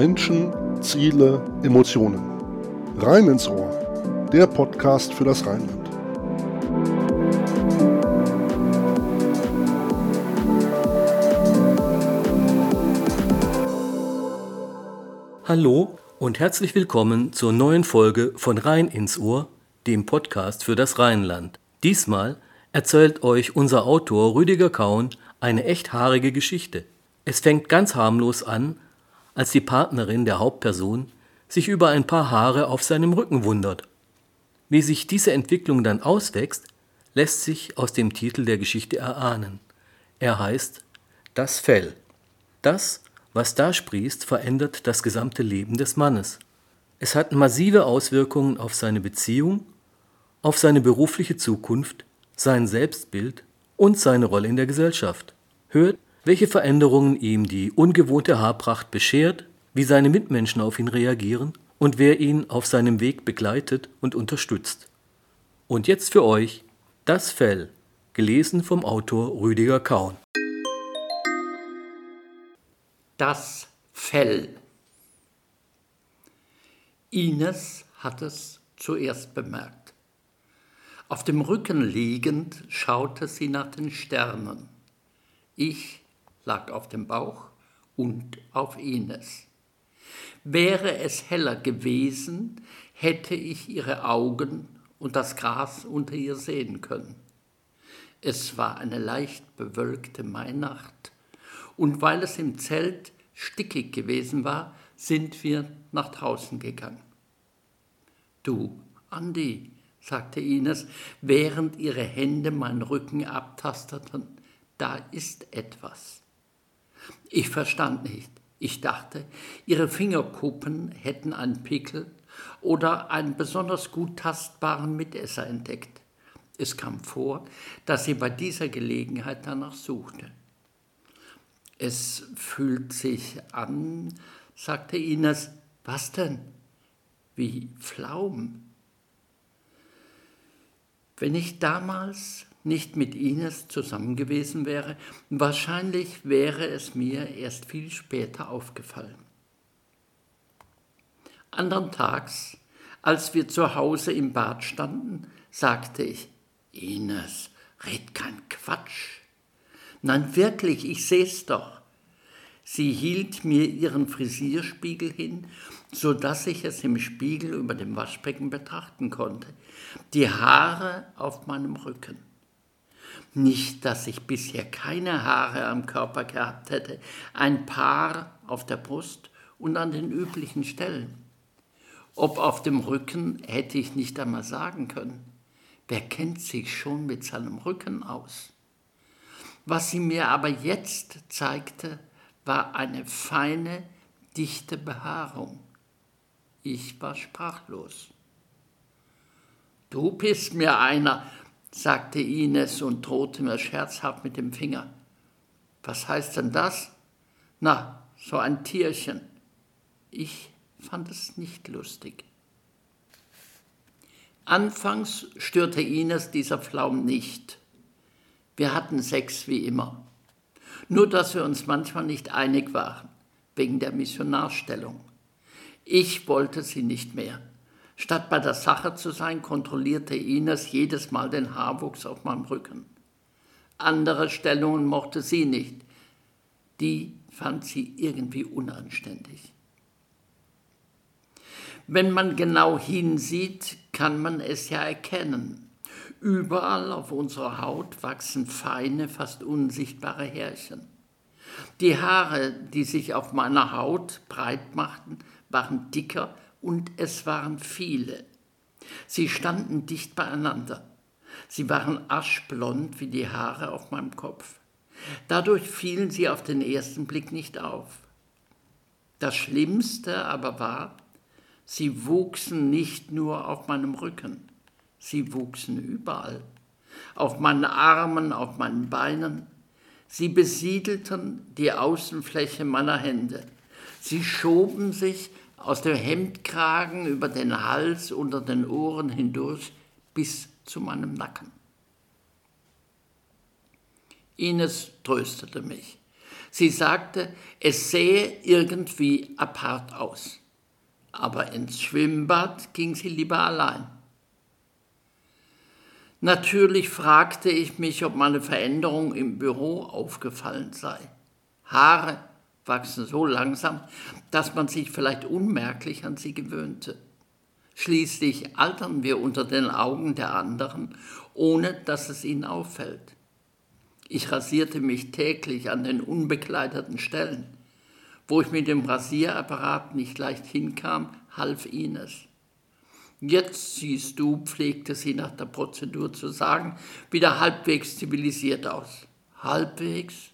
Menschen, Ziele, Emotionen. Rein ins Ohr, der Podcast für das Rheinland. Hallo und herzlich willkommen zur neuen Folge von Rhein ins Ohr, dem Podcast für das Rheinland. Diesmal erzählt euch unser Autor Rüdiger Kaun eine echt haarige Geschichte. Es fängt ganz harmlos an, als die Partnerin der Hauptperson sich über ein paar Haare auf seinem Rücken wundert. Wie sich diese Entwicklung dann auswächst, lässt sich aus dem Titel der Geschichte erahnen. Er heißt Das Fell. Das, was da sprießt, verändert das gesamte Leben des Mannes. Es hat massive Auswirkungen auf seine Beziehung, auf seine berufliche Zukunft, sein Selbstbild und seine Rolle in der Gesellschaft. Hört, welche Veränderungen ihm die ungewohnte Haarpracht beschert, wie seine Mitmenschen auf ihn reagieren und wer ihn auf seinem Weg begleitet und unterstützt. Und jetzt für euch Das Fell, gelesen vom Autor Rüdiger Kaun. Das Fell. Ines hat es zuerst bemerkt. Auf dem Rücken liegend schaute sie nach den Sternen. Ich lag auf dem Bauch und auf Ines. Wäre es heller gewesen, hätte ich ihre Augen und das Gras unter ihr sehen können. Es war eine leicht bewölkte Mainacht, und weil es im Zelt stickig gewesen war, sind wir nach draußen gegangen. Du, Andi, sagte Ines, während ihre Hände meinen Rücken abtasteten, da ist etwas. Ich verstand nicht. Ich dachte, ihre Fingerkuppen hätten einen Pickel oder einen besonders gut tastbaren Mitesser entdeckt. Es kam vor, dass sie bei dieser Gelegenheit danach suchte. Es fühlt sich an, sagte Ines. Was denn? Wie Pflaumen. Wenn ich damals nicht mit Ines zusammen gewesen wäre, wahrscheinlich wäre es mir erst viel später aufgefallen. Andern Tags, als wir zu Hause im Bad standen, sagte ich, Ines, red kein Quatsch. Nein, wirklich, ich seh's doch. Sie hielt mir ihren Frisierspiegel hin, so dass ich es im Spiegel über dem Waschbecken betrachten konnte. Die Haare auf meinem Rücken. Nicht, dass ich bisher keine Haare am Körper gehabt hätte, ein paar auf der Brust und an den üblichen Stellen. Ob auf dem Rücken hätte ich nicht einmal sagen können. Wer kennt sich schon mit seinem Rücken aus? Was sie mir aber jetzt zeigte, war eine feine, dichte Behaarung. Ich war sprachlos. Du bist mir einer, sagte Ines und drohte mir scherzhaft mit dem Finger. Was heißt denn das? Na, so ein Tierchen. Ich fand es nicht lustig. Anfangs störte Ines dieser Pflaum nicht. Wir hatten Sex wie immer. Nur dass wir uns manchmal nicht einig waren, wegen der Missionarstellung. Ich wollte sie nicht mehr. Statt bei der Sache zu sein, kontrollierte Ines jedes Mal den Haarwuchs auf meinem Rücken. Andere Stellungen mochte sie nicht. Die fand sie irgendwie unanständig. Wenn man genau hinsieht, kann man es ja erkennen. Überall auf unserer Haut wachsen feine, fast unsichtbare Härchen. Die Haare, die sich auf meiner Haut breit machten, waren dicker und es waren viele. Sie standen dicht beieinander. Sie waren aschblond wie die Haare auf meinem Kopf. Dadurch fielen sie auf den ersten Blick nicht auf. Das Schlimmste aber war, sie wuchsen nicht nur auf meinem Rücken, sie wuchsen überall, auf meinen Armen, auf meinen Beinen. Sie besiedelten die Außenfläche meiner Hände. Sie schoben sich aus dem Hemdkragen über den Hals, unter den Ohren hindurch bis zu meinem Nacken. Ines tröstete mich. Sie sagte, es sähe irgendwie apart aus. Aber ins Schwimmbad ging sie lieber allein. Natürlich fragte ich mich, ob meine Veränderung im Büro aufgefallen sei. Haare wachsen so langsam, dass man sich vielleicht unmerklich an sie gewöhnte. Schließlich altern wir unter den Augen der anderen, ohne dass es ihnen auffällt. Ich rasierte mich täglich an den unbekleideten Stellen. Wo ich mit dem Rasierapparat nicht leicht hinkam, half Ines. Jetzt siehst du, pflegte sie nach der Prozedur zu sagen, wieder halbwegs zivilisiert aus. Halbwegs?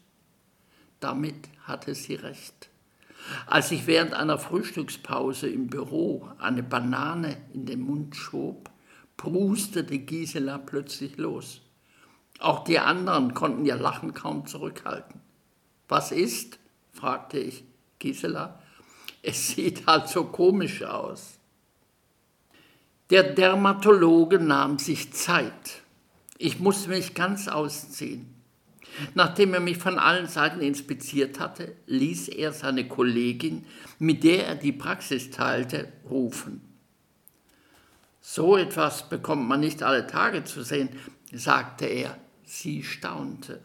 Damit hatte sie recht. Als ich während einer Frühstückspause im Büro eine Banane in den Mund schob, prustete Gisela plötzlich los. Auch die anderen konnten ihr Lachen kaum zurückhalten. Was ist? fragte ich Gisela. Es sieht halt so komisch aus. Der Dermatologe nahm sich Zeit. Ich musste mich ganz ausziehen. Nachdem er mich von allen Seiten inspiziert hatte, ließ er seine Kollegin, mit der er die Praxis teilte, rufen. So etwas bekommt man nicht alle Tage zu sehen, sagte er. Sie staunte.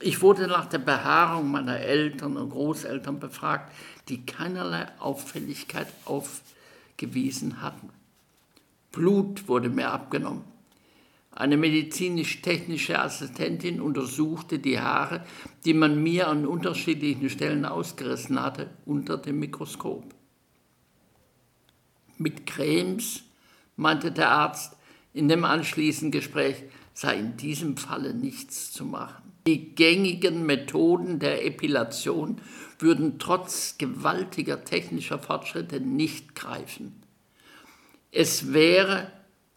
Ich wurde nach der Behaarung meiner Eltern und Großeltern befragt, die keinerlei Auffälligkeit aufgewiesen hatten. Blut wurde mir abgenommen. Eine medizinisch-technische Assistentin untersuchte die Haare, die man mir an unterschiedlichen Stellen ausgerissen hatte, unter dem Mikroskop. Mit Cremes, meinte der Arzt in dem anschließenden Gespräch, sei in diesem Falle nichts zu machen. Die gängigen Methoden der Epilation würden trotz gewaltiger technischer Fortschritte nicht greifen. Es wäre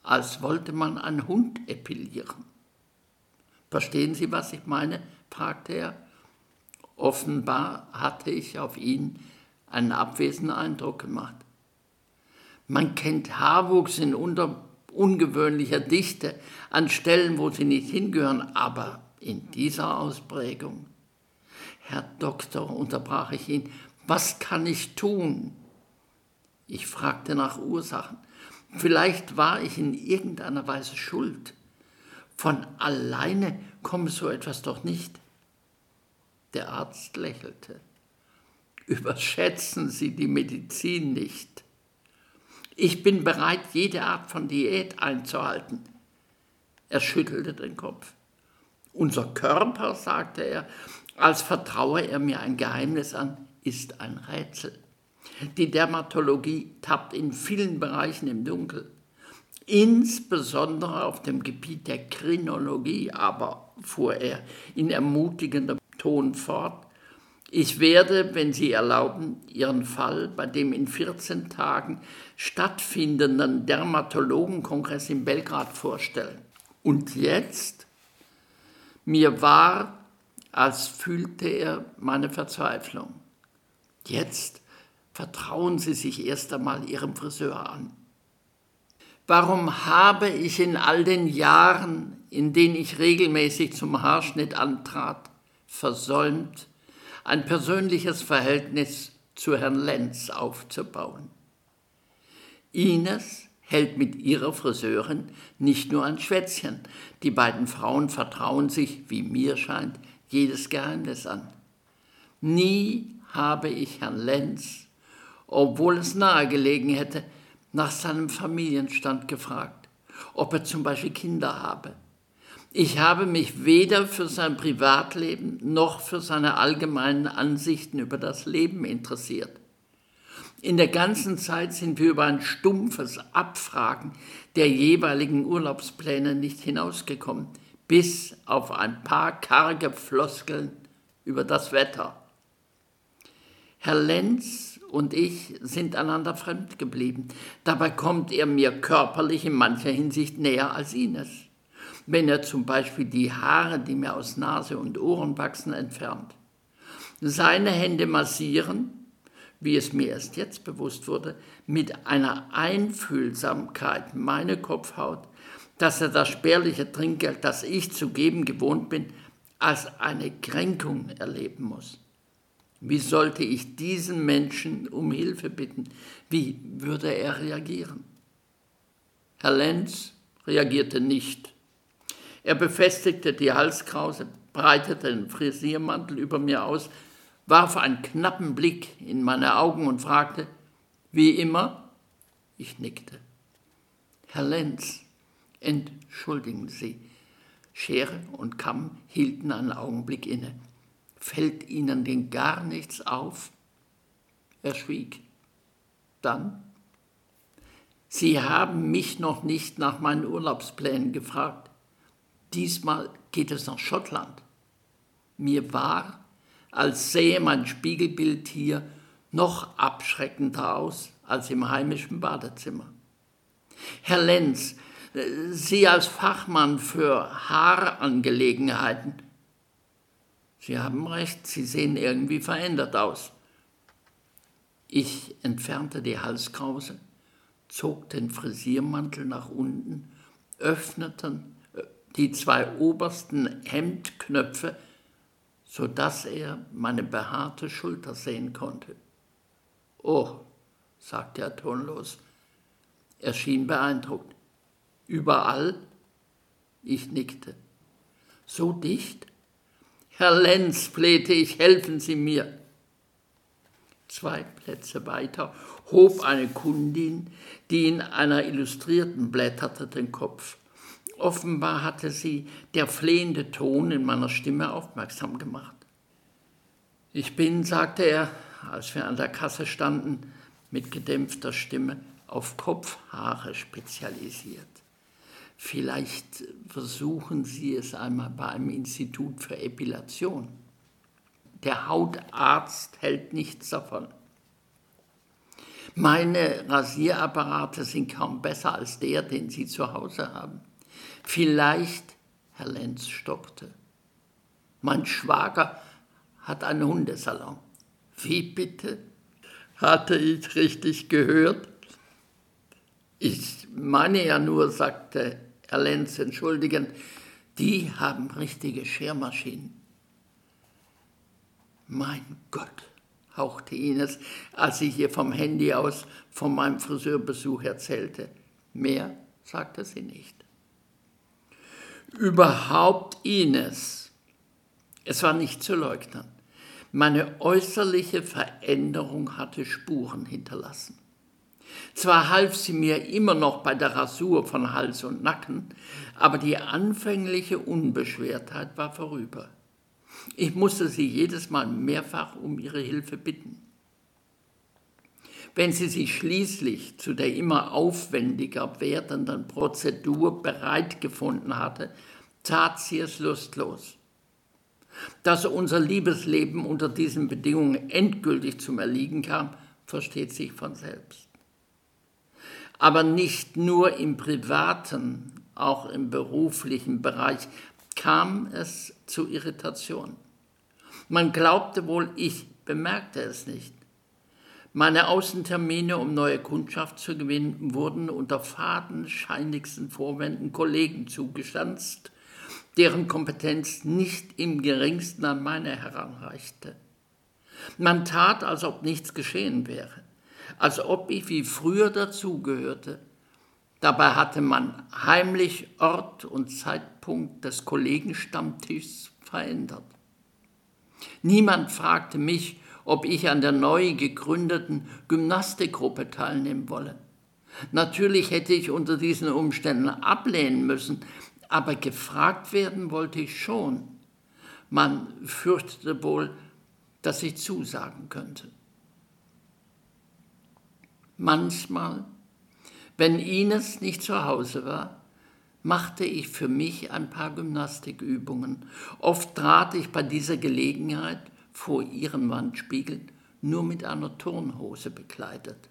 als wollte man einen Hund epilieren. Verstehen Sie, was ich meine? fragte er. Offenbar hatte ich auf ihn einen abwesenden Eindruck gemacht. Man kennt Haarwuchs in ungewöhnlicher Dichte an Stellen, wo sie nicht hingehören, aber in dieser Ausprägung. Herr Doktor, unterbrach ich ihn, was kann ich tun? Ich fragte nach Ursachen. Vielleicht war ich in irgendeiner Weise schuld. Von alleine komme so etwas doch nicht. Der Arzt lächelte. Überschätzen Sie die Medizin nicht. Ich bin bereit, jede Art von Diät einzuhalten. Er schüttelte den Kopf. Unser Körper, sagte er, als vertraue er mir ein Geheimnis an, ist ein Rätsel. Die Dermatologie tappt in vielen Bereichen im Dunkel. Insbesondere auf dem Gebiet der Krinologie, aber, fuhr er in ermutigendem Ton fort, ich werde, wenn Sie erlauben, Ihren Fall bei dem in 14 Tagen stattfindenden Dermatologenkongress in Belgrad vorstellen. Und jetzt? Mir war, als fühlte er meine Verzweiflung. Jetzt vertrauen Sie sich erst einmal Ihrem Friseur an. Warum habe ich in all den Jahren, in denen ich regelmäßig zum Haarschnitt antrat, versäumt, ein persönliches Verhältnis zu Herrn Lenz aufzubauen? Ines hält mit ihrer Friseurin nicht nur ein Schwätzchen. Die beiden Frauen vertrauen sich, wie mir scheint, jedes Geheimnis an. Nie habe ich Herrn Lenz obwohl es nahegelegen hätte, nach seinem Familienstand gefragt, ob er zum Beispiel Kinder habe. Ich habe mich weder für sein Privatleben noch für seine allgemeinen Ansichten über das Leben interessiert. In der ganzen Zeit sind wir über ein stumpfes Abfragen der jeweiligen Urlaubspläne nicht hinausgekommen, bis auf ein paar karge Floskeln über das Wetter. Herr Lenz und ich sind einander fremd geblieben. Dabei kommt er mir körperlich in mancher Hinsicht näher als Ines. Wenn er zum Beispiel die Haare, die mir aus Nase und Ohren wachsen, entfernt. Seine Hände massieren, wie es mir erst jetzt bewusst wurde, mit einer Einfühlsamkeit meine Kopfhaut, dass er das spärliche Trinkgeld, das ich zu geben gewohnt bin, als eine Kränkung erleben muss. Wie sollte ich diesen Menschen um Hilfe bitten? Wie würde er reagieren? Herr Lenz reagierte nicht. Er befestigte die Halskrause, breitete den Frisiermantel über mir aus, warf einen knappen Blick in meine Augen und fragte, wie immer? Ich nickte. Herr Lenz, entschuldigen Sie. Schere und Kamm hielten einen Augenblick inne. Fällt Ihnen denn gar nichts auf? Er schwieg. Dann? Sie haben mich noch nicht nach meinen Urlaubsplänen gefragt. Diesmal geht es nach Schottland. Mir war, als sähe mein Spiegelbild hier noch abschreckender aus als im heimischen Badezimmer. Herr Lenz, Sie als Fachmann für Haarangelegenheiten, Sie haben recht, Sie sehen irgendwie verändert aus. Ich entfernte die Halskrause, zog den Frisiermantel nach unten, öffnete äh, die zwei obersten Hemdknöpfe, sodass er meine behaarte Schulter sehen konnte. Oh, sagte er tonlos. Er schien beeindruckt. Überall? Ich nickte. So dicht? Herr Lenz, flehte ich, helfen Sie mir. Zwei Plätze weiter hob eine Kundin, die in einer Illustrierten blätterte, den Kopf. Offenbar hatte sie der flehende Ton in meiner Stimme aufmerksam gemacht. Ich bin, sagte er, als wir an der Kasse standen, mit gedämpfter Stimme auf Kopfhaare spezialisiert. Vielleicht versuchen Sie es einmal bei einem Institut für Epilation. Der Hautarzt hält nichts davon. Meine Rasierapparate sind kaum besser als der, den Sie zu Hause haben. Vielleicht, Herr Lenz stockte, mein Schwager hat einen Hundesalon. Wie bitte? Hatte ich richtig gehört? Ich meine ja nur, sagte Herr Lenz entschuldigend, die haben richtige Schermaschinen. Mein Gott, hauchte Ines, als ich ihr vom Handy aus von meinem Friseurbesuch erzählte. Mehr sagte sie nicht. Überhaupt Ines. Es war nicht zu leugnen. Meine äußerliche Veränderung hatte Spuren hinterlassen. Zwar half sie mir immer noch bei der Rasur von Hals und Nacken, aber die anfängliche Unbeschwertheit war vorüber. Ich musste sie jedes Mal mehrfach um ihre Hilfe bitten. Wenn sie sich schließlich zu der immer aufwendiger werdenden Prozedur bereit gefunden hatte, tat sie es lustlos. Dass unser Liebesleben unter diesen Bedingungen endgültig zum Erliegen kam, versteht sich von selbst aber nicht nur im privaten, auch im beruflichen Bereich kam es zu Irritation. Man glaubte wohl, ich bemerkte es nicht. Meine Außentermine, um neue Kundschaft zu gewinnen, wurden unter fadenscheinigsten Vorwänden Kollegen zugestanzt, deren Kompetenz nicht im geringsten an meine heranreichte. Man tat, als ob nichts geschehen wäre als ob ich wie früher dazugehörte. Dabei hatte man heimlich Ort und Zeitpunkt des Kollegenstammtischs verändert. Niemand fragte mich, ob ich an der neu gegründeten Gymnastikgruppe teilnehmen wolle. Natürlich hätte ich unter diesen Umständen ablehnen müssen, aber gefragt werden wollte ich schon. Man fürchtete wohl, dass ich zusagen könnte. Manchmal, wenn Ines nicht zu Hause war, machte ich für mich ein paar Gymnastikübungen. Oft trat ich bei dieser Gelegenheit vor ihren Wandspiegeln nur mit einer Turnhose bekleidet.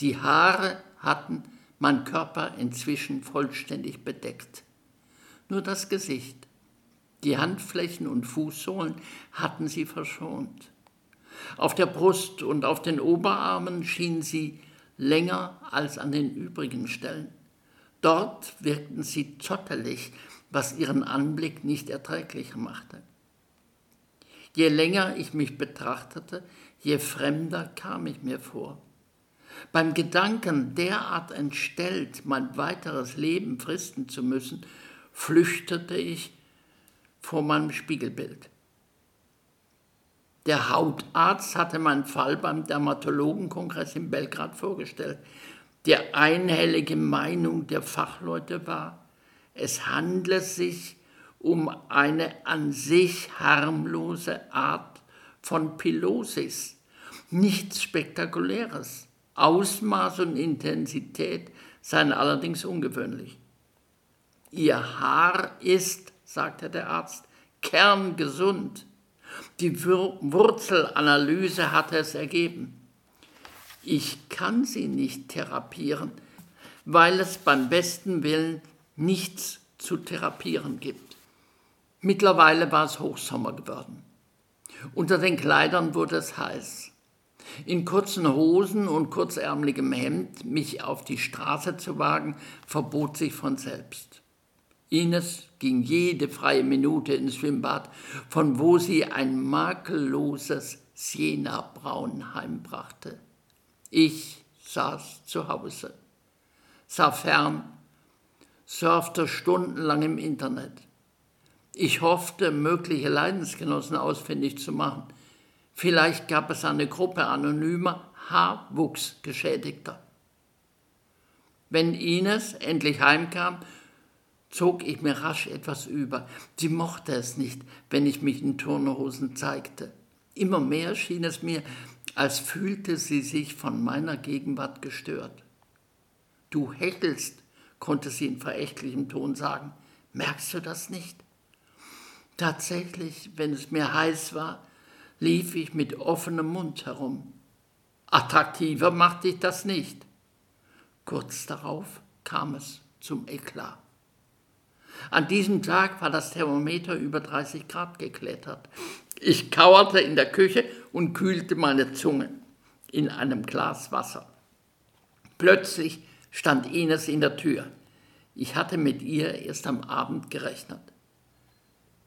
Die Haare hatten mein Körper inzwischen vollständig bedeckt. Nur das Gesicht, die Handflächen und Fußsohlen hatten sie verschont. Auf der Brust und auf den Oberarmen schien sie länger als an den übrigen Stellen. Dort wirkten sie zottelig, was ihren Anblick nicht erträglicher machte. Je länger ich mich betrachtete, je fremder kam ich mir vor. Beim Gedanken, derart entstellt mein weiteres Leben fristen zu müssen, flüchtete ich vor meinem Spiegelbild. Der Hautarzt hatte meinen Fall beim Dermatologenkongress in Belgrad vorgestellt. Die einhellige Meinung der Fachleute war, es handle sich um eine an sich harmlose Art von Pilosis, nichts Spektakuläres. Ausmaß und Intensität seien allerdings ungewöhnlich. Ihr Haar ist, sagte der Arzt, kerngesund. Die Wurzelanalyse hat es ergeben. Ich kann sie nicht therapieren, weil es beim besten Willen nichts zu therapieren gibt. Mittlerweile war es Hochsommer geworden. Unter den Kleidern wurde es heiß. In kurzen Hosen und kurzärmeligem Hemd mich auf die Straße zu wagen, verbot sich von selbst. Ines ging jede freie Minute ins Schwimmbad, von wo sie ein makelloses Siena-Braun heimbrachte. Ich saß zu Hause, sah fern, surfte stundenlang im Internet. Ich hoffte, mögliche Leidensgenossen ausfindig zu machen. Vielleicht gab es eine Gruppe anonymer Haarwuchsgeschädigter. Wenn Ines endlich heimkam, zog ich mir rasch etwas über. Sie mochte es nicht, wenn ich mich in Turnerhosen zeigte. Immer mehr schien es mir, als fühlte sie sich von meiner Gegenwart gestört. Du hechelst, konnte sie in verächtlichem Ton sagen. Merkst du das nicht? Tatsächlich, wenn es mir heiß war, lief ich mit offenem Mund herum. Attraktiver machte ich das nicht. Kurz darauf kam es zum Eklat. An diesem Tag war das Thermometer über 30 Grad geklettert. Ich kauerte in der Küche und kühlte meine Zunge in einem Glas Wasser. Plötzlich stand Ines in der Tür. Ich hatte mit ihr erst am Abend gerechnet.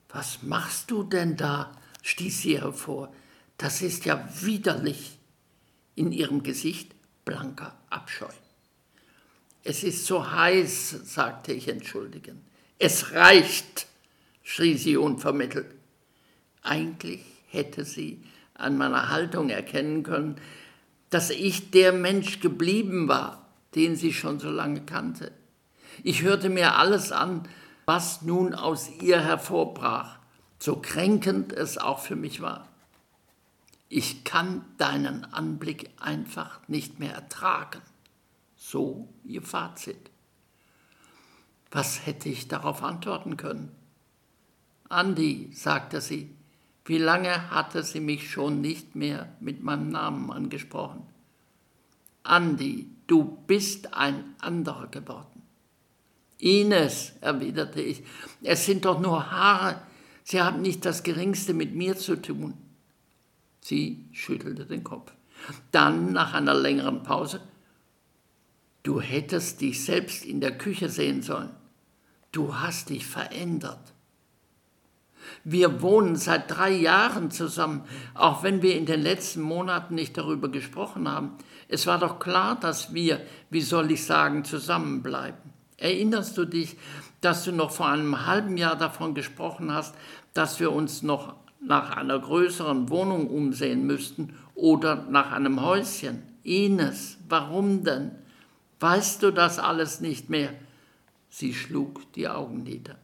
Was machst du denn da? stieß sie hervor. Das ist ja widerlich. In ihrem Gesicht blanker Abscheu. Es ist so heiß, sagte ich entschuldigend. Es reicht, schrie sie unvermittelt. Eigentlich hätte sie an meiner Haltung erkennen können, dass ich der Mensch geblieben war, den sie schon so lange kannte. Ich hörte mir alles an, was nun aus ihr hervorbrach, so kränkend es auch für mich war. Ich kann deinen Anblick einfach nicht mehr ertragen. So ihr Fazit. Was hätte ich darauf antworten können? Andi, sagte sie, wie lange hatte sie mich schon nicht mehr mit meinem Namen angesprochen? Andi, du bist ein anderer geworden. Ines, erwiderte ich, es sind doch nur Haare, sie haben nicht das geringste mit mir zu tun. Sie schüttelte den Kopf. Dann, nach einer längeren Pause, du hättest dich selbst in der Küche sehen sollen du hast dich verändert. Wir wohnen seit drei Jahren zusammen, auch wenn wir in den letzten Monaten nicht darüber gesprochen haben. Es war doch klar, dass wir, wie soll ich sagen, zusammenbleiben. Erinnerst du dich, dass du noch vor einem halben Jahr davon gesprochen hast, dass wir uns noch nach einer größeren Wohnung umsehen müssten oder nach einem Häuschen? Ines, warum denn? Weißt du das alles nicht mehr? Sie schlug die Augen nieder.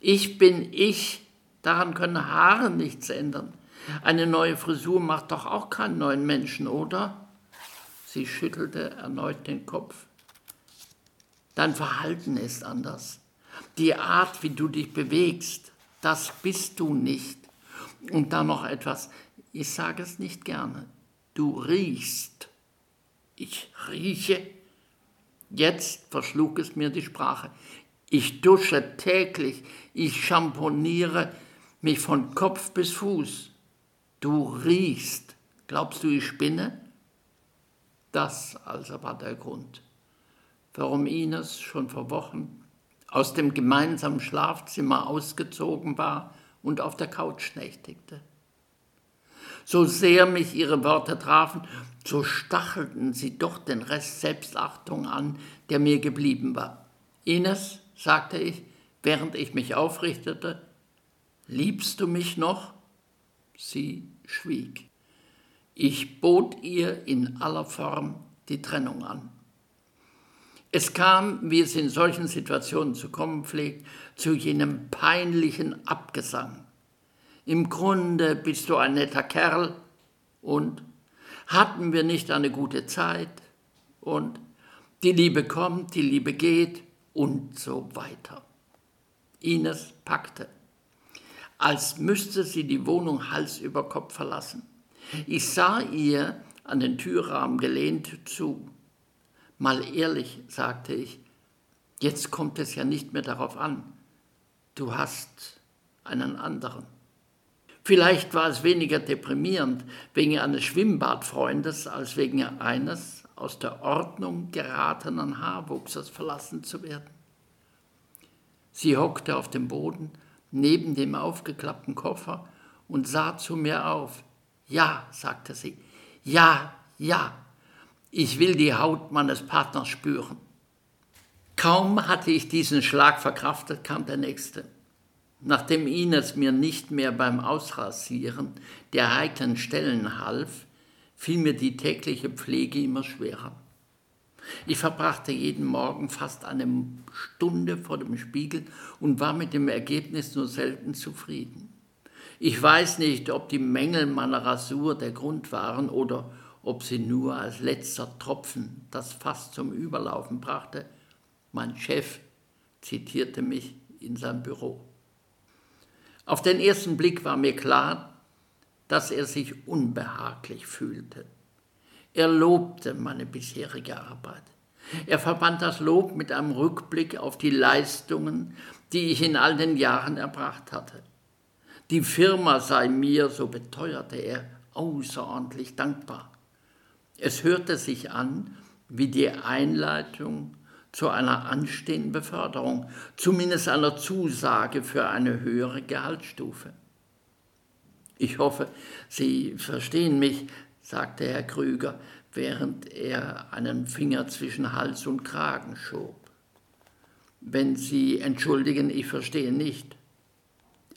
Ich bin ich, daran können Haare nichts ändern. Eine neue Frisur macht doch auch keinen neuen Menschen, oder? Sie schüttelte erneut den Kopf. Dein Verhalten ist anders. Die Art, wie du dich bewegst, das bist du nicht. Und dann noch etwas, ich sage es nicht gerne. Du riechst. Ich rieche? Jetzt verschlug es mir die Sprache. Ich dusche täglich, ich schamponiere mich von Kopf bis Fuß. Du riechst. Glaubst du, ich spinne? Das also war der Grund. warum Ines schon vor Wochen aus dem gemeinsamen Schlafzimmer ausgezogen war und auf der Couch nächtigte. So sehr mich ihre Worte trafen, so stachelten sie doch den Rest Selbstachtung an, der mir geblieben war. Ines, sagte ich, während ich mich aufrichtete, liebst du mich noch? Sie schwieg. Ich bot ihr in aller Form die Trennung an. Es kam, wie es in solchen Situationen zu kommen pflegt, zu jenem peinlichen Abgesang. Im Grunde bist du ein netter Kerl und hatten wir nicht eine gute Zeit und die Liebe kommt, die Liebe geht und so weiter. Ines packte, als müsste sie die Wohnung Hals über Kopf verlassen. Ich sah ihr an den Türrahmen gelehnt zu. Mal ehrlich, sagte ich, jetzt kommt es ja nicht mehr darauf an. Du hast einen anderen. Vielleicht war es weniger deprimierend wegen eines Schwimmbadfreundes als wegen eines aus der Ordnung geratenen Haarwuchses verlassen zu werden. Sie hockte auf dem Boden neben dem aufgeklappten Koffer und sah zu mir auf. Ja, sagte sie, ja, ja, ich will die Haut meines Partners spüren. Kaum hatte ich diesen Schlag verkraftet, kam der nächste. Nachdem Ines mir nicht mehr beim Ausrasieren der heiklen Stellen half, fiel mir die tägliche Pflege immer schwerer. Ich verbrachte jeden Morgen fast eine Stunde vor dem Spiegel und war mit dem Ergebnis nur selten zufrieden. Ich weiß nicht, ob die Mängel meiner Rasur der Grund waren oder ob sie nur als letzter Tropfen das Fass zum Überlaufen brachte. Mein Chef zitierte mich in seinem Büro. Auf den ersten Blick war mir klar, dass er sich unbehaglich fühlte. Er lobte meine bisherige Arbeit. Er verband das Lob mit einem Rückblick auf die Leistungen, die ich in all den Jahren erbracht hatte. Die Firma sei mir, so beteuerte er, außerordentlich dankbar. Es hörte sich an wie die Einleitung zu einer anstehenden Beförderung, zumindest einer Zusage für eine höhere Gehaltsstufe. Ich hoffe, Sie verstehen mich, sagte Herr Krüger, während er einen Finger zwischen Hals und Kragen schob. Wenn Sie entschuldigen, ich verstehe nicht.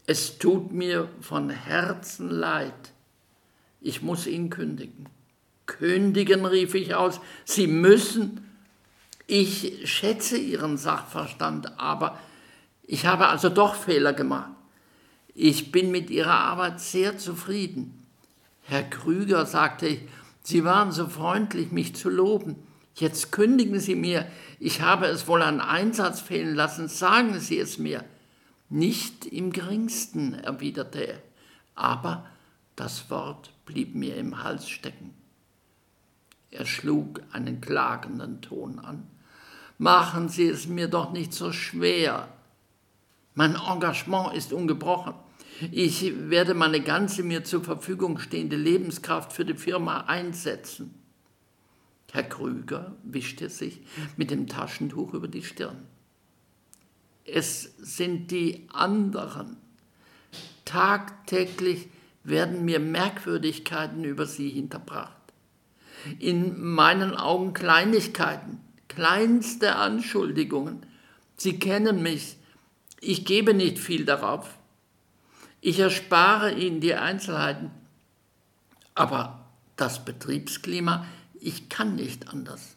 Es tut mir von Herzen leid. Ich muss ihn kündigen. Kündigen, rief ich aus. Sie müssen. Ich schätze Ihren Sachverstand, aber ich habe also doch Fehler gemacht. Ich bin mit Ihrer Arbeit sehr zufrieden. Herr Krüger, sagte ich, Sie waren so freundlich, mich zu loben. Jetzt kündigen Sie mir, ich habe es wohl an Einsatz fehlen lassen, sagen Sie es mir. Nicht im geringsten, erwiderte er, aber das Wort blieb mir im Hals stecken. Er schlug einen klagenden Ton an. Machen Sie es mir doch nicht so schwer. Mein Engagement ist ungebrochen. Ich werde meine ganze mir zur Verfügung stehende Lebenskraft für die Firma einsetzen. Herr Krüger wischte sich mit dem Taschentuch über die Stirn. Es sind die anderen. Tagtäglich werden mir Merkwürdigkeiten über sie hinterbracht in meinen Augen Kleinigkeiten, kleinste Anschuldigungen. Sie kennen mich, ich gebe nicht viel darauf. Ich erspare Ihnen die Einzelheiten, aber das Betriebsklima, ich kann nicht anders.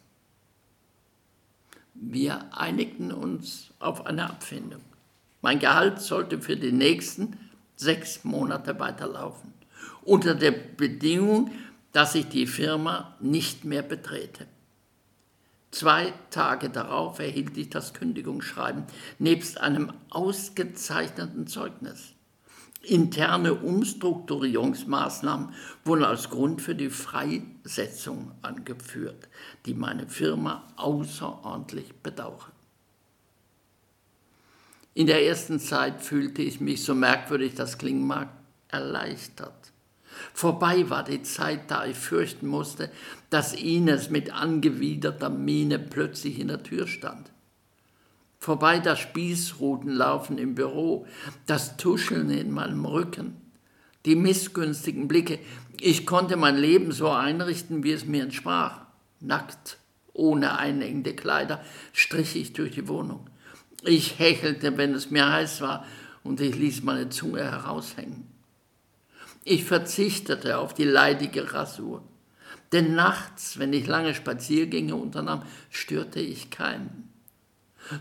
Wir einigten uns auf eine Abfindung. Mein Gehalt sollte für die nächsten sechs Monate weiterlaufen, unter der Bedingung, dass ich die Firma nicht mehr betrete. Zwei Tage darauf erhielt ich das Kündigungsschreiben nebst einem ausgezeichneten Zeugnis. Interne Umstrukturierungsmaßnahmen wurden als Grund für die Freisetzung angeführt, die meine Firma außerordentlich bedauert. In der ersten Zeit fühlte ich mich, so merkwürdig das klingen mag, erleichtert. Vorbei war die Zeit, da ich fürchten musste, dass Ines mit angewiderter Miene plötzlich in der Tür stand. Vorbei das Spießrutenlaufen im Büro, das Tuscheln in meinem Rücken, die missgünstigen Blicke. Ich konnte mein Leben so einrichten, wie es mir entsprach. Nackt, ohne einengende Kleider, strich ich durch die Wohnung. Ich hechelte, wenn es mir heiß war, und ich ließ meine Zunge heraushängen. Ich verzichtete auf die leidige Rasur. Denn nachts, wenn ich lange Spaziergänge unternahm, störte ich keinen.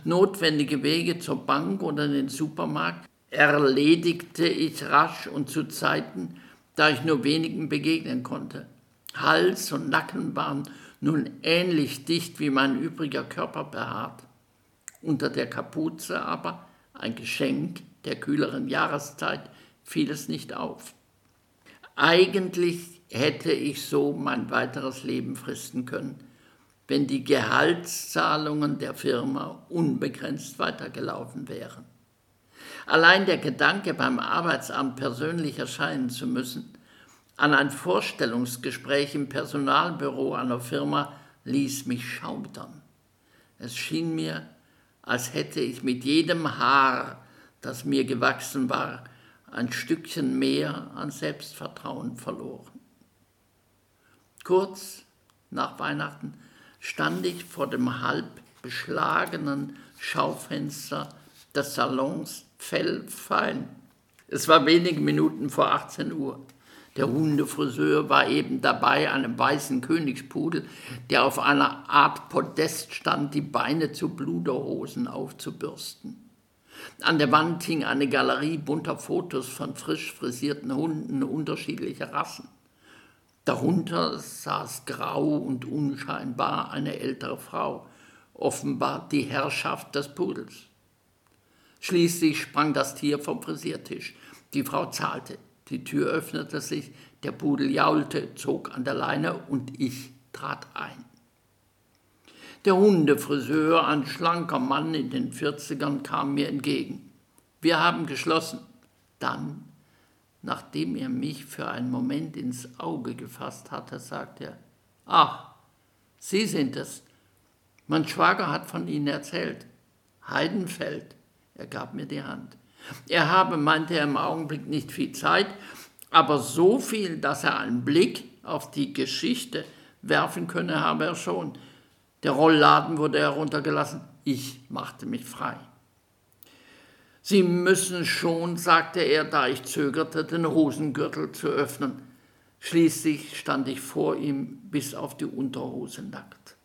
Notwendige Wege zur Bank oder in den Supermarkt erledigte ich rasch und zu Zeiten, da ich nur wenigen begegnen konnte. Hals und Nacken waren nun ähnlich dicht wie mein übriger Körper behaart. Unter der Kapuze aber, ein Geschenk der kühleren Jahreszeit, fiel es nicht auf. Eigentlich hätte ich so mein weiteres Leben fristen können, wenn die Gehaltszahlungen der Firma unbegrenzt weitergelaufen wären. Allein der Gedanke, beim Arbeitsamt persönlich erscheinen zu müssen, an ein Vorstellungsgespräch im Personalbüro einer Firma ließ mich schaudern. Es schien mir, als hätte ich mit jedem Haar, das mir gewachsen war, ein Stückchen mehr an Selbstvertrauen verloren. Kurz nach Weihnachten stand ich vor dem halb beschlagenen Schaufenster des Salons Fellfein. Es war wenige Minuten vor 18 Uhr. Der Hundefriseur war eben dabei, einem weißen Königspudel, der auf einer Art Podest stand, die Beine zu Bluderhosen aufzubürsten. An der Wand hing eine Galerie bunter Fotos von frisch frisierten Hunden unterschiedlicher Rassen. Darunter saß grau und unscheinbar eine ältere Frau, offenbar die Herrschaft des Pudels. Schließlich sprang das Tier vom Frisiertisch. Die Frau zahlte. Die Tür öffnete sich, der Pudel jaulte, zog an der Leine und ich trat ein. Der Hundefriseur, ein schlanker Mann in den 40ern, kam mir entgegen. Wir haben geschlossen. Dann, nachdem er mich für einen Moment ins Auge gefasst hatte, sagte er, Ach, Sie sind es. Mein Schwager hat von Ihnen erzählt. Heidenfeld. Er gab mir die Hand. Er habe, meinte er im Augenblick, nicht viel Zeit, aber so viel, dass er einen Blick auf die Geschichte werfen könne, habe er schon. Der Rollladen wurde heruntergelassen. Ich machte mich frei. Sie müssen schon, sagte er, da ich zögerte, den Hosengürtel zu öffnen. Schließlich stand ich vor ihm bis auf die Unterhose nackt.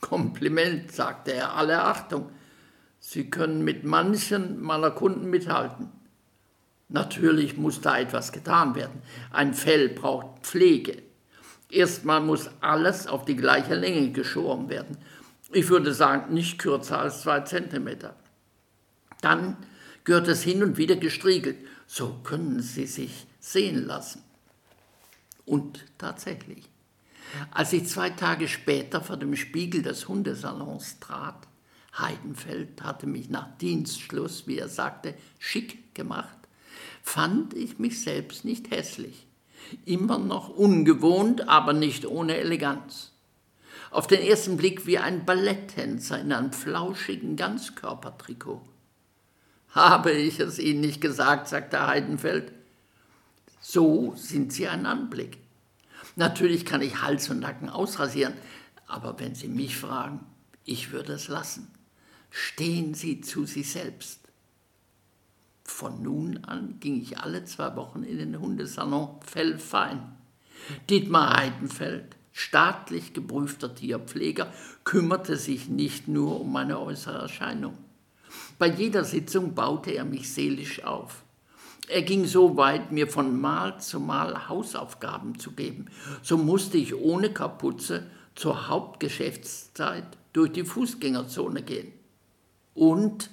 Kompliment, sagte er, alle Achtung. Sie können mit manchen meiner Kunden mithalten. Natürlich muss da etwas getan werden. Ein Fell braucht Pflege. Erstmal muss alles auf die gleiche Länge geschoren werden. Ich würde sagen, nicht kürzer als zwei Zentimeter. Dann gehört es hin und wieder gestriegelt. So können Sie sich sehen lassen. Und tatsächlich, als ich zwei Tage später vor dem Spiegel des Hundesalons trat, Heidenfeld hatte mich nach Dienstschluss, wie er sagte, schick gemacht, fand ich mich selbst nicht hässlich. Immer noch ungewohnt, aber nicht ohne Eleganz. Auf den ersten Blick wie ein Balletttänzer in einem flauschigen Ganzkörpertrikot. Habe ich es Ihnen nicht gesagt, sagte Heidenfeld. So sind Sie ein Anblick. Natürlich kann ich Hals und Nacken ausrasieren, aber wenn Sie mich fragen, ich würde es lassen stehen Sie zu sich selbst. Von nun an ging ich alle zwei Wochen in den Hundesalon Fellfein. Dietmar Heidenfeld, staatlich geprüfter Tierpfleger, kümmerte sich nicht nur um meine äußere Erscheinung. Bei jeder Sitzung baute er mich seelisch auf. Er ging so weit, mir von Mal zu Mal Hausaufgaben zu geben. So musste ich ohne Kapuze zur Hauptgeschäftszeit durch die Fußgängerzone gehen und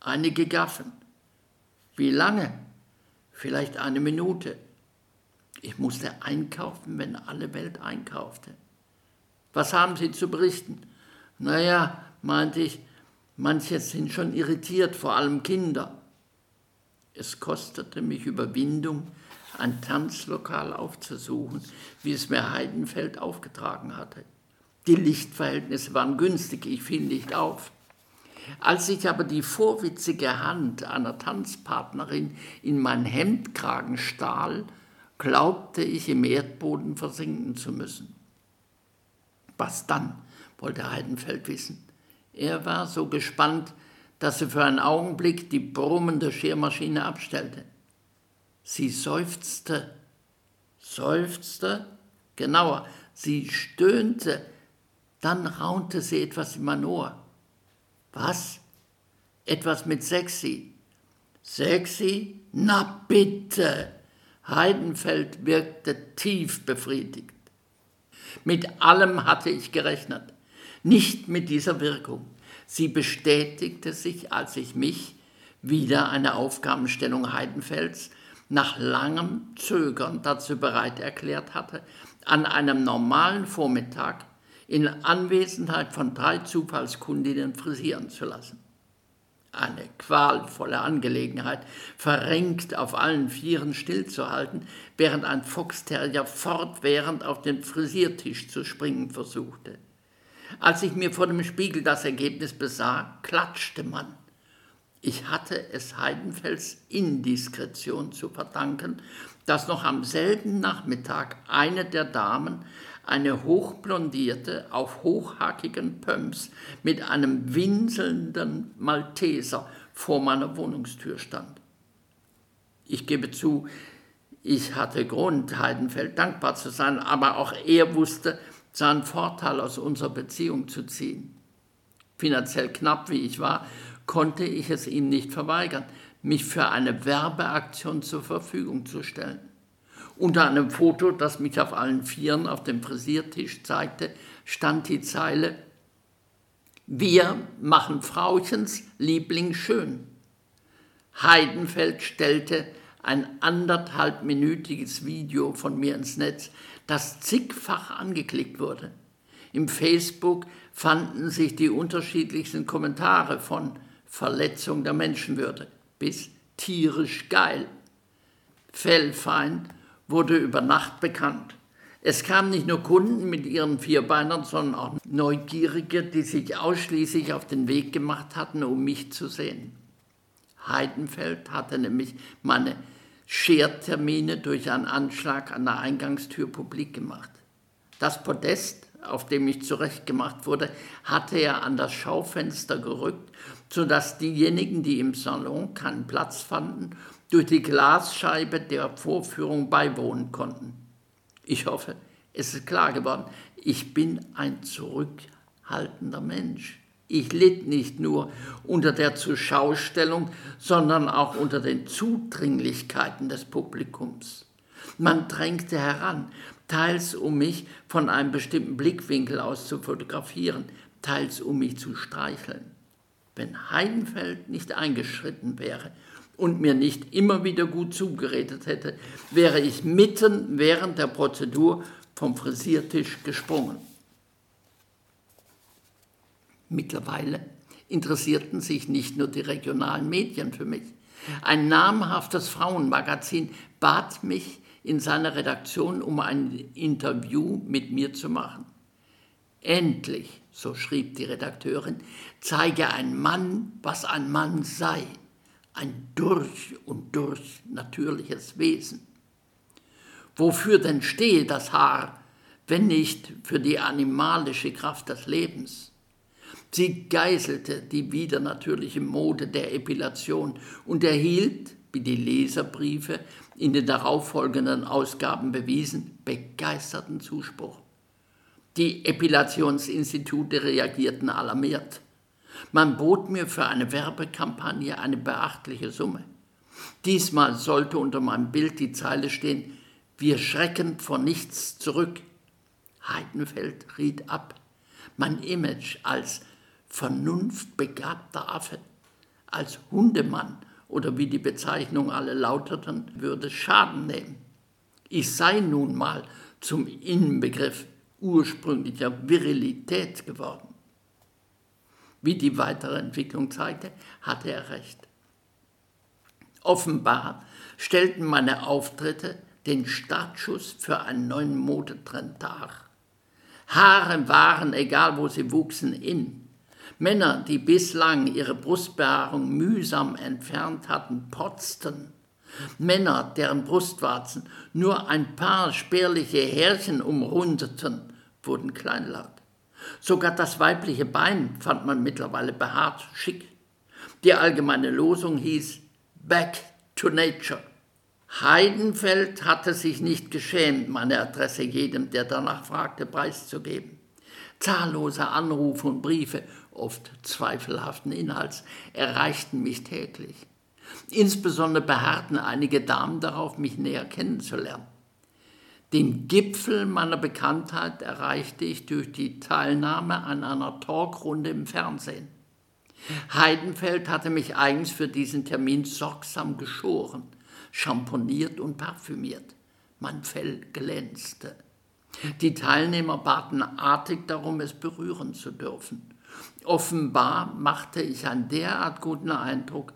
einige Gaffen. Wie lange? Vielleicht eine Minute. Ich musste einkaufen, wenn alle Welt einkaufte. Was haben Sie zu berichten? Naja, meinte ich, manche sind schon irritiert, vor allem Kinder. Es kostete mich Überwindung, ein Tanzlokal aufzusuchen, wie es mir Heidenfeld aufgetragen hatte. Die Lichtverhältnisse waren günstig, ich fiel nicht auf. Als ich aber die vorwitzige Hand einer Tanzpartnerin in mein Hemdkragen stahl, glaubte ich im Erdboden versinken zu müssen. Was dann? wollte Heidenfeld wissen. Er war so gespannt, dass er für einen Augenblick die brummende Schermaschine abstellte. Sie seufzte, seufzte, genauer, sie stöhnte, dann raunte sie etwas in mein Ohr. Was? Etwas mit sexy. Sexy? Na bitte! Heidenfeld wirkte tief befriedigt. Mit allem hatte ich gerechnet, nicht mit dieser Wirkung. Sie bestätigte sich, als ich mich, wieder eine Aufgabenstellung Heidenfelds, nach langem Zögern dazu bereit erklärt hatte, an einem normalen Vormittag in Anwesenheit von drei Zufallskundinnen frisieren zu lassen. Eine qualvolle Angelegenheit, verrenkt auf allen Vieren stillzuhalten, während ein Foxterrier fortwährend auf den Frisiertisch zu springen versuchte. Als ich mir vor dem Spiegel das Ergebnis besah, klatschte man. Ich hatte es Heidenfels Indiskretion zu verdanken, dass noch am selben Nachmittag eine der Damen eine hochblondierte, auf hochhackigen Pumps mit einem winselnden Malteser vor meiner Wohnungstür stand. Ich gebe zu, ich hatte Grund, Heidenfeld dankbar zu sein, aber auch er wusste, seinen Vorteil aus unserer Beziehung zu ziehen. Finanziell knapp wie ich war, konnte ich es ihm nicht verweigern, mich für eine Werbeaktion zur Verfügung zu stellen. Unter einem Foto, das mich auf allen Vieren auf dem Frisiertisch zeigte, stand die Zeile Wir machen Frauchens Liebling schön. Heidenfeld stellte ein anderthalbminütiges Video von mir ins Netz, das zigfach angeklickt wurde. Im Facebook fanden sich die unterschiedlichsten Kommentare von Verletzung der Menschenwürde bis tierisch geil. Fellfeind wurde über Nacht bekannt. Es kamen nicht nur Kunden mit ihren Vierbeinern, sondern auch Neugierige, die sich ausschließlich auf den Weg gemacht hatten, um mich zu sehen. Heidenfeld hatte nämlich meine Schertermine durch einen Anschlag an der Eingangstür publik gemacht. Das Podest, auf dem ich zurechtgemacht wurde, hatte er an das Schaufenster gerückt, sodass diejenigen, die im Salon keinen Platz fanden, durch die Glasscheibe der Vorführung beiwohnen konnten. Ich hoffe, es ist klar geworden, ich bin ein zurückhaltender Mensch. Ich litt nicht nur unter der Zuschaustellung, sondern auch unter den Zudringlichkeiten des Publikums. Man drängte heran, teils um mich von einem bestimmten Blickwinkel aus zu fotografieren, teils um mich zu streicheln. Wenn Heidenfeld nicht eingeschritten wäre und mir nicht immer wieder gut zugeredet hätte, wäre ich mitten während der Prozedur vom Frisiertisch gesprungen. Mittlerweile interessierten sich nicht nur die regionalen Medien für mich. Ein namhaftes Frauenmagazin bat mich in seiner Redaktion, um ein Interview mit mir zu machen. Endlich, so schrieb die Redakteurin, zeige ein Mann, was ein Mann sei, ein durch und durch natürliches Wesen. Wofür denn stehe das Haar, wenn nicht für die animalische Kraft des Lebens? Sie geißelte die widernatürliche Mode der Epilation und erhielt, wie die Leserbriefe in den darauffolgenden Ausgaben bewiesen, begeisterten Zuspruch. Die Epilationsinstitute reagierten alarmiert. Man bot mir für eine Werbekampagne eine beachtliche Summe. Diesmal sollte unter meinem Bild die Zeile stehen, wir schrecken vor nichts zurück. Heidenfeld riet ab. Mein Image als vernunftbegabter Affe, als Hundemann oder wie die Bezeichnung alle lauterten, würde Schaden nehmen. Ich sei nun mal zum Innenbegriff ursprünglicher Virilität geworden. Wie die weitere Entwicklung zeigte, hatte er recht. Offenbar stellten meine Auftritte den Startschuss für einen neuen Modetrend dar. Haare waren, egal wo sie wuchsen, in. Männer, die bislang ihre Brustbehaarung mühsam entfernt hatten, potzten. Männer, deren Brustwarzen nur ein paar spärliche Härchen umrundeten, wurden kleinlaut. Sogar das weibliche Bein fand man mittlerweile behaart schick. Die allgemeine Losung hieß Back to Nature. Heidenfeld hatte sich nicht geschämt, meine Adresse jedem, der danach fragte, preiszugeben. Zahllose Anrufe und Briefe, oft zweifelhaften Inhalts, erreichten mich täglich. Insbesondere beharrten einige Damen darauf, mich näher kennenzulernen. Den Gipfel meiner Bekanntheit erreichte ich durch die Teilnahme an einer Talkrunde im Fernsehen. Heidenfeld hatte mich eigens für diesen Termin sorgsam geschoren, champoniert und parfümiert. Mein Fell glänzte. Die Teilnehmer baten artig darum, es berühren zu dürfen. Offenbar machte ich einen derart guten Eindruck,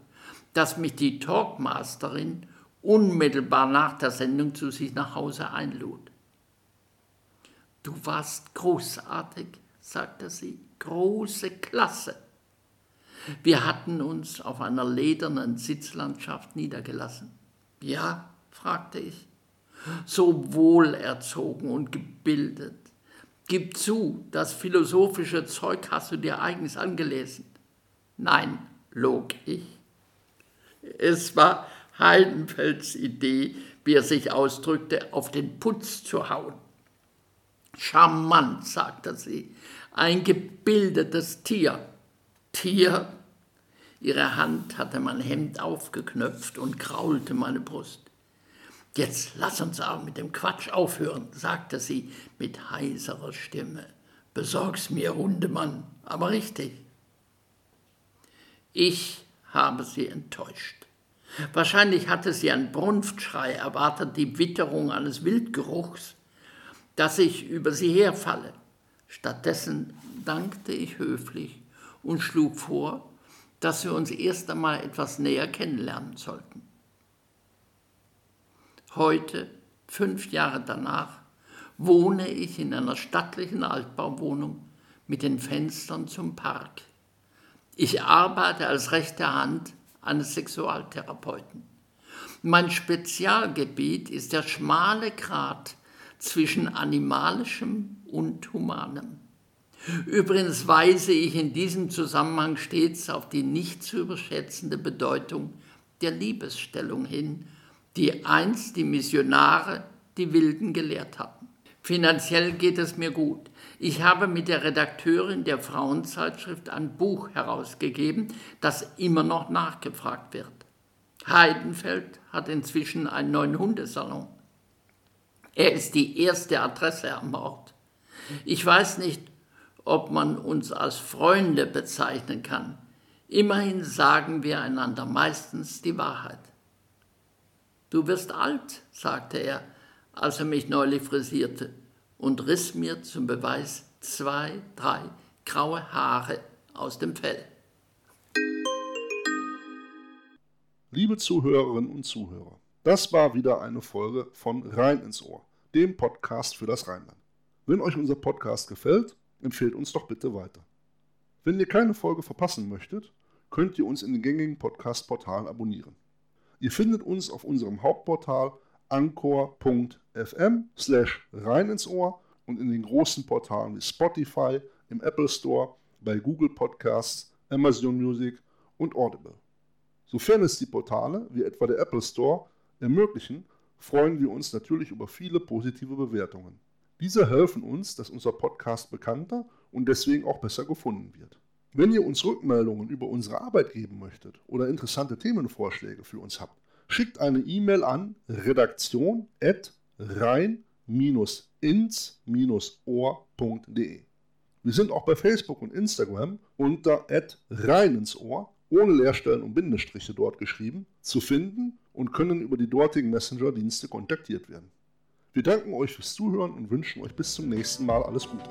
dass mich die Talkmasterin unmittelbar nach der Sendung zu sich nach Hause einlud. Du warst großartig, sagte sie, große Klasse. Wir hatten uns auf einer ledernen Sitzlandschaft niedergelassen. Ja, fragte ich, so wohlerzogen und gebildet. Gib zu, das philosophische Zeug hast du dir eigens angelesen. Nein, log ich. Es war Heidenfelds Idee, wie er sich ausdrückte, auf den Putz zu hauen. Charmant, sagte sie, ein gebildetes Tier. Tier? Ihre Hand hatte mein Hemd aufgeknöpft und kraulte meine Brust. Jetzt lass uns auch mit dem Quatsch aufhören, sagte sie mit heiserer Stimme. Besorg's mir, Hundemann, aber richtig. Ich habe sie enttäuscht. Wahrscheinlich hatte sie einen Brunftschrei erwartet, die Witterung eines Wildgeruchs, dass ich über sie herfalle. Stattdessen dankte ich höflich und schlug vor, dass wir uns erst einmal etwas näher kennenlernen sollten. Heute, fünf Jahre danach, wohne ich in einer stattlichen Altbauwohnung mit den Fenstern zum Park. Ich arbeite als rechte Hand eines Sexualtherapeuten. Mein Spezialgebiet ist der schmale Grat zwischen animalischem und humanem. Übrigens weise ich in diesem Zusammenhang stets auf die nicht zu überschätzende Bedeutung der Liebesstellung hin, die einst die Missionare die Wilden gelehrt hatten. Finanziell geht es mir gut. Ich habe mit der Redakteurin der Frauenzeitschrift ein Buch herausgegeben, das immer noch nachgefragt wird. Heidenfeld hat inzwischen einen neuen Hundesalon. Er ist die erste Adresse am Ort. Ich weiß nicht, ob man uns als Freunde bezeichnen kann. Immerhin sagen wir einander meistens die Wahrheit. Du wirst alt, sagte er, als er mich neulich frisierte und riss mir zum Beweis zwei, drei graue Haare aus dem Fell. Liebe Zuhörerinnen und Zuhörer, das war wieder eine Folge von Rein ins Ohr, dem Podcast für das Rheinland. Wenn euch unser Podcast gefällt, empfehlt uns doch bitte weiter. Wenn ihr keine Folge verpassen möchtet, könnt ihr uns in den gängigen Podcast-Portalen abonnieren. Ihr findet uns auf unserem Hauptportal anchor.fm slash rein ins Ohr und in den großen Portalen wie Spotify, im Apple Store, bei Google Podcasts, Amazon Music und Audible. Sofern es die Portale, wie etwa der Apple Store, ermöglichen, freuen wir uns natürlich über viele positive Bewertungen. Diese helfen uns, dass unser Podcast bekannter und deswegen auch besser gefunden wird. Wenn ihr uns Rückmeldungen über unsere Arbeit geben möchtet oder interessante Themenvorschläge für uns habt, schickt eine E-Mail an redaktion.rein-ins-ohr.de. Wir sind auch bei Facebook und Instagram unter @reininsOhr ohne Leerstellen und Bindestriche dort geschrieben zu finden und können über die dortigen Messenger-Dienste kontaktiert werden. Wir danken euch fürs Zuhören und wünschen euch bis zum nächsten Mal alles Gute.